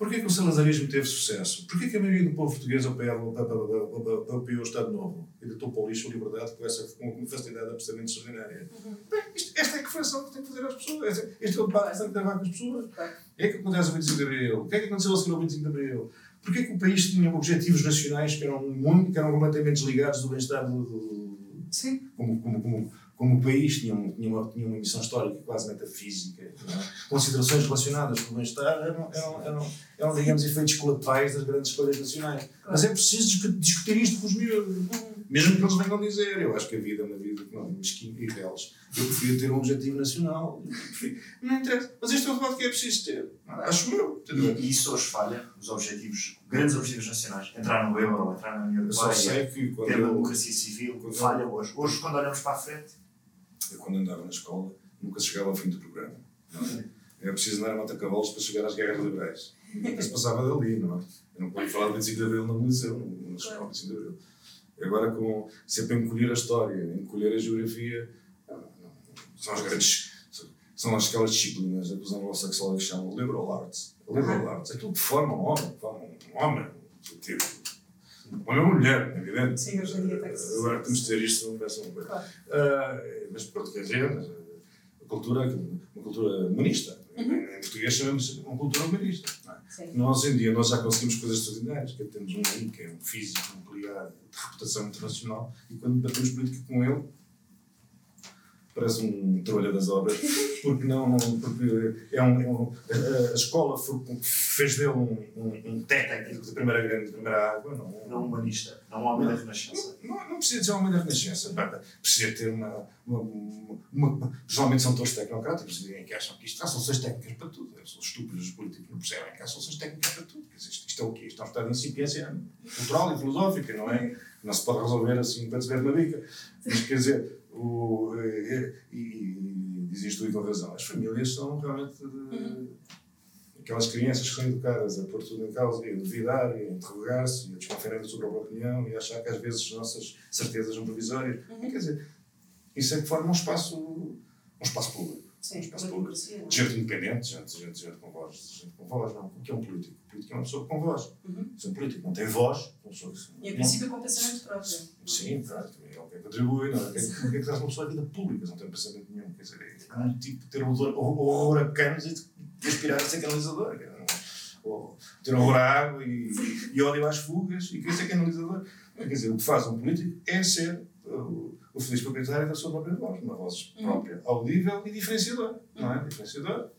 Porquê que o salazarismo teve sucesso? Porquê que a maioria do povo português apoiou o Estado Novo e deitou para o lixo a liberdade com, essa, com facilidade absolutamente extraordinária? Uhum. Bem, isto- esta é a reflexão que tem que fazer às pessoas. Este este é o debate que tem que levar com as pessoas. O que é que acontece ao 25 de Abril? O que é que aconteceu a seguir ao 25 de Abril? Porquê que o país tinha objetivos nacionais que eram, muito, que eram completamente desligados do bem-estar do, do, Sim. como, como, como, como o país tinha, um, tinha, uma, tinha uma missão histórica quase metafísica, não é? considerações relacionadas com o bem-estar eram, eram, eram, eram, digamos, efeitos colaterais das grandes escolhas nacionais. Mas é preciso discu- discutir isto com os miúdos. Mesmo que eles venham dizer, eu acho que a vida é uma vida não, mesquinha e reles. Eu preferia ter um objetivo nacional. Não interessa. Mas este é o debate que é preciso ter. Acho eu. E, e isso hoje falha, os objetivos, grandes objetivos nacionais, entrar no euro, entrar na União Europeia, ter uma democracia civil, falha hoje. Hoje, quando olhamos para a frente. Eu, quando andava na escola, nunca chegava ao fim do programa. Não é? Era preciso andar a mata-cavalos para chegar às guerras liberais. Nunca se passava dali, não é? Eu não podia falar do 25 de Abril no liceu, na escola 25 de Abril. Agora, com, sempre a encolher a história, encolher a geografia, são as grandes. São aquelas disciplinas que os anglo-saxónicos chamam liberal arts. Liberal arts, aquilo que forma um homem, forma um homem, tipo, homem ou mulher, é evidente. Sim, hoje em dia tem que Agora temos de ter isto, não peço uma coisa. Claro. Uh, mas pronto, quer dizer, a cultura, uma cultura humanista. Uhum. Em português chamamos uma cultura humanista. É? Nós, em dia, nós já conseguimos coisas extraordinárias, que temos um que é um físico nuclear de reputação internacional, e quando batemos política com ele, parece um trabalhador das obras, porque não, porque é um, é um a, escola foi, fez dele um, um, um técnico de primeira grande, de primeira água, não, não humanista, não um homem da Renascença. Não, não, não precisa de ser um homem da Renascença, precisa ter uma, uma, uma, uma Geralmente são todos tecnocráticos e que acham que isto há soluções técnicas para tudo. São estúpidos os políticos, não percebem que há soluções técnicas para tudo. Isto, isto é o quê? Isto é um estado de incipiência cultural e filosófica, não é? Não se pode resolver assim para se ver na bica. Mas quer dizer, o, e, e, e diz isto e com razão. As famílias são realmente de, uhum. aquelas crianças que são educadas a pôr tudo em causa e a duvidar e a interrogar-se e a desconfiar da sua própria opinião e a achar que às vezes as nossas certezas são provisórias. Uhum. Quer dizer, isso é que forma um espaço, um espaço público. Sim, um. É? Gente independente, gente, gente, gente com voz. Gente com voz, não. O que é um político? O político é uma pessoa com voz. Uhum. Se um político não tem voz, uma pessoa E a princípio com pensamento próprio. Sim, claro. É o que contribui, não é? O que é que traz uma pessoa à vida pública? Não tem pensamento nenhum. Quer dizer, é um tipo de ter horror a canos e aspirar a ser canalizador. Ou ter horror à água e, e ódio às fugas e querer ser canalizador. Quer dizer, o que faz um político é ser o feliz proprietário da sua própria voz, uma voz uhum. própria, audível e diferenciadora, não é? Uhum. Diferenciadora.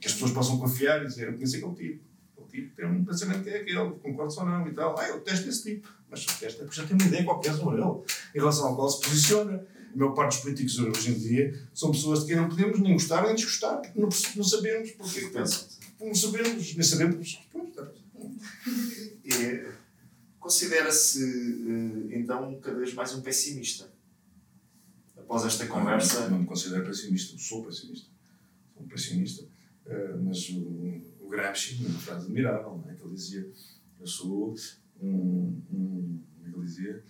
Que as pessoas possam confiar e dizer, eu conheço aquele tipo. Aquele tipo tem um pensamento que é aquele, concordo ou não e tal. Ah, eu testo esse tipo. Mas testa é porque já tem uma ideia qualquer sobre ele, em relação ao qual se posiciona. A maior parte dos políticos hoje em dia são pessoas de quem não podemos nem gostar nem desgostar, porque não, não sabemos porque pensam. Não sabemos, nem sabemos. Considera-se, eh, então, cada vez mais um pessimista após esta conversa. Não, não me considero pessimista, sou pessimista. Sou um pessimista. Uh, mas o, o Gramsci, uma frase admirável, é? que ele dizia: Eu sou um. um como é que ele dizia?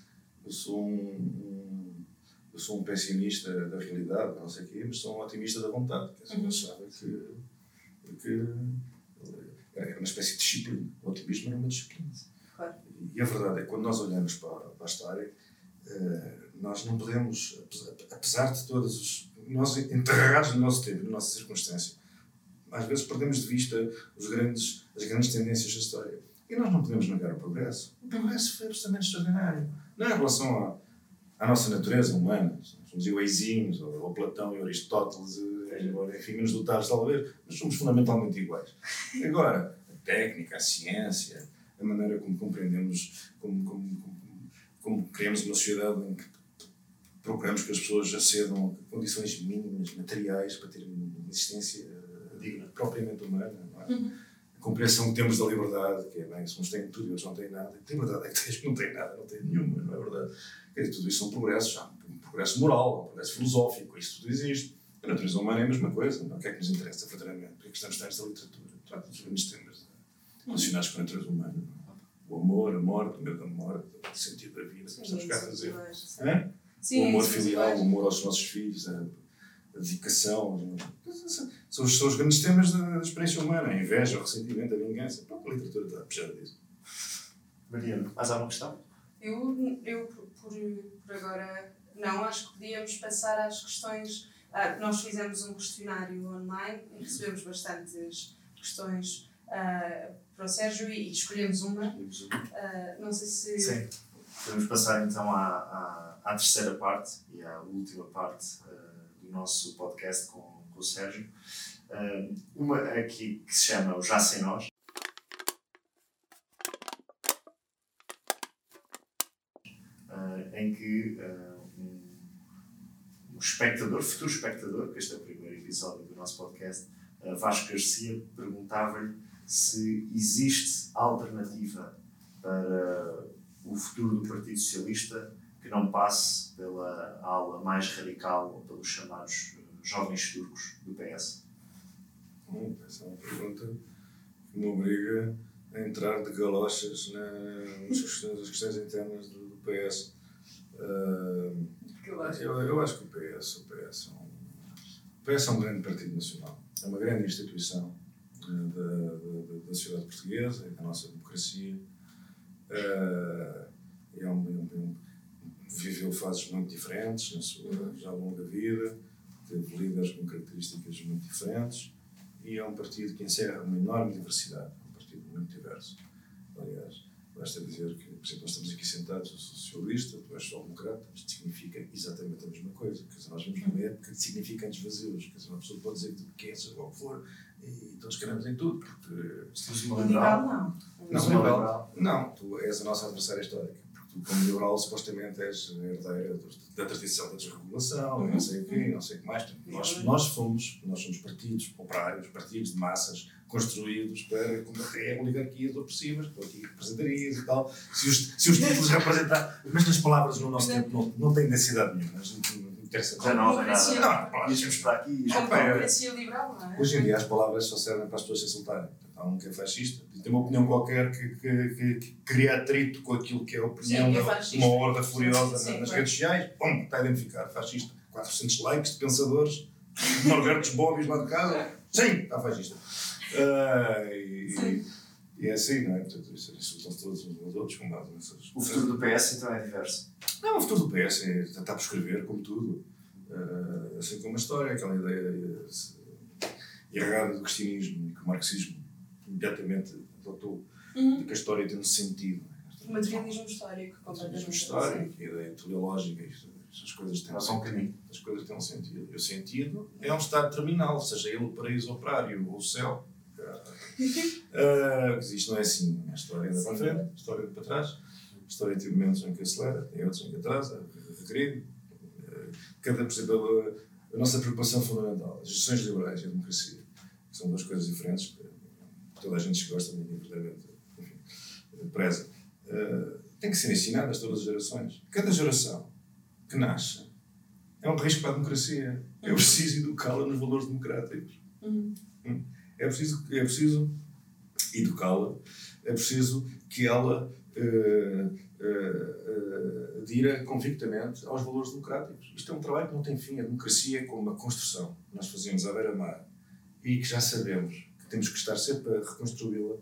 Eu sou um, um, eu sou um pessimista da realidade, não sei o quê, mas sou um otimista da vontade. Quer dizer, uhum. achava que. que era uma espécie de disciplina. O otimismo era uma disciplina. Claro. E a verdade é que quando nós olhamos para, para a história. Uh, nós não podemos, apesar de todos os. Nós, enterrados no nosso tempo, na nossa circunstância, às vezes perdemos de vista os grandes, as grandes tendências da história. E nós não podemos negar o progresso. O progresso foi absolutamente extraordinário. Não é em relação à, à nossa natureza humana. Somos iguaizinhos, ou, ou Platão e Aristóteles, embora, enfim, menos dotados talvez, mas somos fundamentalmente iguais. Agora, a técnica, a ciência, a maneira como compreendemos, como, como, como, como criamos uma sociedade em que procuramos que as pessoas acedam a condições mínimas, materiais, para terem uma existência digna, propriamente humana. Não é? Uhum. A compreensão que temos da liberdade, que é bem, se uns têm tudo e outros não têm nada. A liberdade é que tens que não têm nada, não têm nenhuma, não é verdade? Quer dizer, tudo isso são progressos, há um progresso moral, um progresso filosófico, isso tudo existe. A natureza humana é a mesma coisa, não? o que é que nos interessa verdadeiramente? O que é estamos nesta literatura? Trata dos grandes temas relacionados com a natureza humana. Não? É? O amor, a morte, o medo da morte, o sentido da vida, que estamos cá a fazer. Sim, o amor filial, o amor aos nossos filhos, a, a dedicação. São, são os grandes temas da, da experiência humana, a inveja, o ressentimento, a vingança. Pronto, a literatura está puxada disso. Mariana, mais alguma questão? Eu, eu por, por agora, não. Acho que podíamos passar às questões. Ah, nós fizemos um questionário online e recebemos bastantes questões ah, para o Sérgio e, e escolhemos uma. Ah, não sei se. Sim. Podemos passar então à, à, à, terceira parte e à última parte uh, do nosso podcast com, com o Sérgio. Uh, uma aqui que se chama o Já Sem Nós. Uh, em que um, um, espectador, futuro espectador, que este é o primeiro episódio do nosso podcast, Vasco Garcia, perguntava-lhe se existe alternativa para o futuro do Partido Socialista que não passe pela ala mais radical ou pelos chamados jovens turcos do PS. Hum, essa é uma pergunta que me obriga a entrar de galochas na, nas, questões, nas questões internas do, do PS. Uh, eu, eu acho que o PS, o PS, é um, o PS é um grande partido nacional, é uma grande instituição uh, da, da, da, sociedade portuguesa e da nossa democracia. Uh, é um, é um, viveu fases muito diferentes na sua já longa vida, teve líderes com características muito diferentes e é um partido que encerra uma enorme diversidade muito diverso. Aliás, basta dizer que, por exemplo, nós estamos aqui sentados, eu sou socialista, tu és social-democrata, isto significa exatamente a mesma coisa. Quer nós vivemos numa época de significantes vazios. Uma pessoa pode dizer que quer ser o que for e todos queremos em tudo, porque. Estamos uma liberal, não. Não, liberal. Não, tu és a nossa adversária histórica tu, como liberal, supostamente és herdeira da tradição da desregulação, uhum. não sei o quê, não sei o que mais. Nós, nós, fomos, nós somos partidos operários, partidos de massas, construídos para combater oligarquias opressivas, estou aqui representarias e tal. Se os, se os títulos representar. Mas nas palavras no nosso tempo não, não têm necessidade nenhuma. Já não há nada. Não, íamos para aqui. É democracia liberal, não é? Hoje em dia as palavras só servem para as pessoas se insultarem. Há um que é fascista tem uma opinião qualquer que, que, que, que cria atrito com aquilo que é a opinião sim, é uma horda furiosa sim, sim, nas redes sociais. Pum, está identificado, fascista. 400 likes de pensadores, Norbertos Bobis lá de casa. Sim, está fascista. Uh, e, e, é assim, não é? Portanto, insultam-se todos uns aos outros com base nessas. O futuro do PS então é diverso? Não, o futuro do PS é, está por escrever, como tudo. Uh, assim como a história, aquela ideia errada do cristianismo e que o marxismo imediatamente adotou, uhum. de que a história tem um sentido. O materialismo histórico, completamente. Materialismo histórico, a ideia teleológica, as coisas têm um sentido. As coisas têm um sentido. E o sentido é um estado terminal, seja ele o paraíso operário ou o céu. uh, isto não é assim. A história anda para frente, a história anda para trás. A história tem momentos em que acelera, tem outros em que atrasa, regride. Uh, cada, por exemplo, a, nossa preocupação fundamental, as instituições liberais e a democracia, são duas coisas diferentes toda a gente que gosta mim, verdadeiramente, enfim, preza, uh, tem que ser ensinadas todas as gerações. Cada geração que nasce é um risco para a democracia. É uhum. preciso educá-la nos valores democráticos. Uhum. Hum? É preciso, é preciso educá-la, é preciso que ela uh, uh, uh, adira convictamente aos valores democráticos. Isto é um trabalho que não tem fim. A democracia é como uma construção que nós fazemos à beira-mar e que já sabemos temos que estar sempre a reconstruí-la,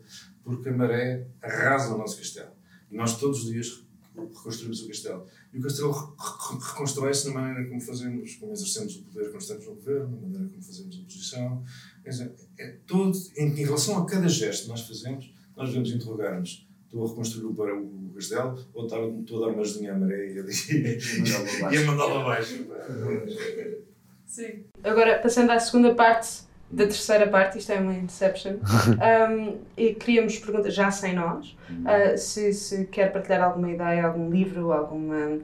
porque a maré arrasa o nosso castelo. E nós todos os dias reconstruímos o castelo. E o castelo reconstrói-se na maneira como fazemos, como exercemos o poder quando estamos no governo, na maneira como fazemos a oposição. Dizer, é todo, em, em, relação a cada gesto que nós fazemos, nós devemos interrogar-nos. Estou a reconstruir o, o castelo ou estou a dar uma ajudinha à maré e a mandá-la abaixo? Sim. Agora, passando à segunda parte da terceira parte, isto é uma Inception, um, e queríamos perguntar, já sem nós, uh, se, se quer partilhar alguma ideia, algum livro, alguma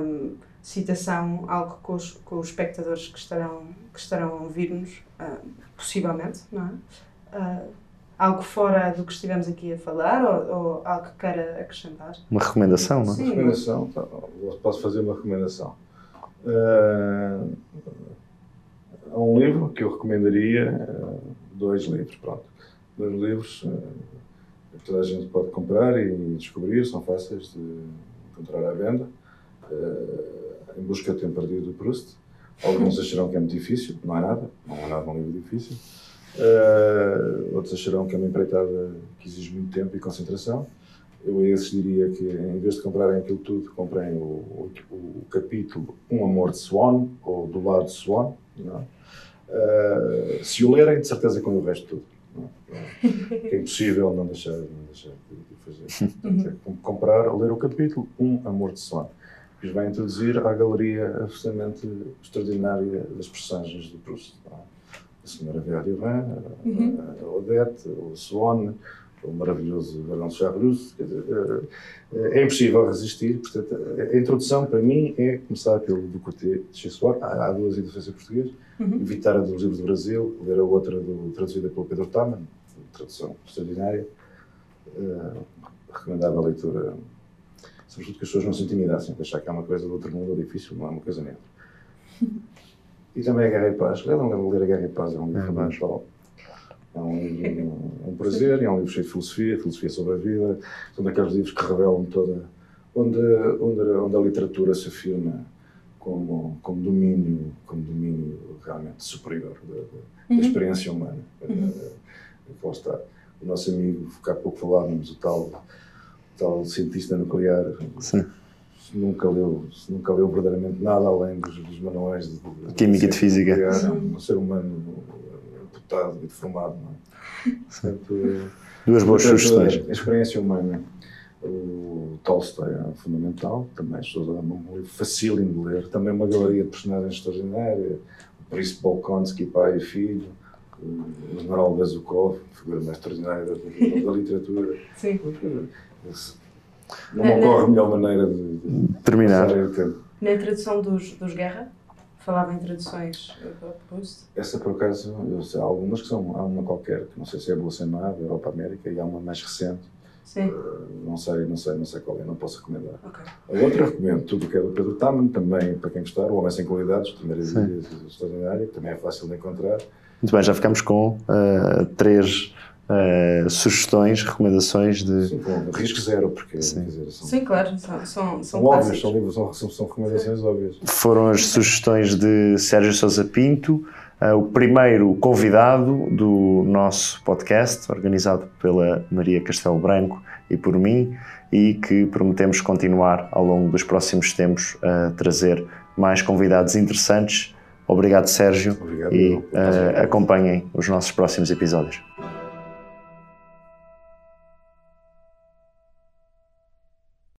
um, citação, algo com os, com os espectadores que estarão, que estarão a ouvir-nos, uh, possivelmente, não é? Uh, algo fora do que estivemos aqui a falar ou, ou, algo que queira acrescentar? Uma recomendação, não é? Sim. Recomendação, tá, posso fazer uma recomendação. Uh, a um livro que eu recomendaria, eh, dois livros, pronto. Dois livros eh, que toda a gente pode comprar e descobrir, são fáceis de encontrar à venda. Eh, em Busca do Tempo Perdido do Proust. Alguns acharão que é muito difícil, não é nada, não é nada um livro difícil. outros acharão que é uma empreitada que exige muito tempo e concentração. Eu a esses diria que, em vez de comprarem aquilo tudo, comprem o, o, o capítulo Um Amor de Swan, ou Do Lado de Swan. Uh, se o lerem, de certeza com o resto tudo. É? é impossível não deixar, não deixar de fazer. Portanto, é comprar, ler o capítulo Um Amor de Swan, que vai introduzir à galeria absolutamente extraordinária das personagens de Proust. É? A senhora Vera Durand, uhum. a Odette, o Swan, o maravilhoso Vernon Charlus. É impossível resistir. Portanto, a introdução, para mim, é começar pelo do Côté de Chessoir. Há, há duas edições em português. Uhum. Evitar a dos livros do Brasil, ler a outra do, traduzida pelo Pedro Taman, tradução extraordinária. Uh, recomendável a leitura, sobretudo que as pessoas não se intimidassem, achar que é uma coisa do outro mundo difícil, não é uma coisa neutra. E também a Guerra e Paz. Leiam ler a Guerra e Paz, é um livro fundamental. É um livro, um, um prazer, é um livro cheio de filosofia, filosofia sobre a vida. São daqueles livros que revelam toda. onde, onde, onde a literatura se afirma como, como domínio, como domínio realmente superior da, da, uhum. experiência humana. Uhum. Uh, está. O nosso amigo, há pouco falávamos, o tal, o tal cientista nuclear. Sim nunca leu, nunca leu verdadeiramente nada além dos, dos manuais de, de química e de física. É um, ser humano amputado e deformado. Não é? Portanto, Duas boas sugestões. A experiência humana. O Tolstói é fundamental, também as pessoas amam um livro facílimo de ler, também uma galeria de personagens extraordinária, o príncipe Bolkonsky, pai e filho, o general Bezukov, figura mais extraordinária da, da, da literatura. Sim. Não me ocorre a melhor maneira de, de terminar. Na tradução dos, dos Guerra, falava em traduções Proust? Essa, por acaso, eu sei, há algumas que são. Há uma qualquer, que não sei se é Boa Semana, Europa América, e há uma mais recente. Sim. Uh, não sei, não sei, não sei qual é, não posso recomendar. Okay. A outra recomendo tudo o que é do Pedro Taman, também para quem gostar, O Homem Sem Qualidades, primeira vida extraordinária, que também é fácil de encontrar. Muito bem, já ficamos com uh, três uh, sugestões, recomendações de. Sim, risco zero, porque. Sim, dizer, são, Sim claro, são, são, são, são óbvios, são, livros, são, são, são recomendações Sim. óbvias. Foram as sugestões de Sérgio Sousa Pinto, uh, o primeiro convidado do nosso podcast, organizado pela Maria Castelo Branco e por mim, e que prometemos continuar ao longo dos próximos tempos a trazer mais convidados interessantes. Obrigado, Sérgio, Obrigado, e uh, acompanhem os nossos próximos episódios.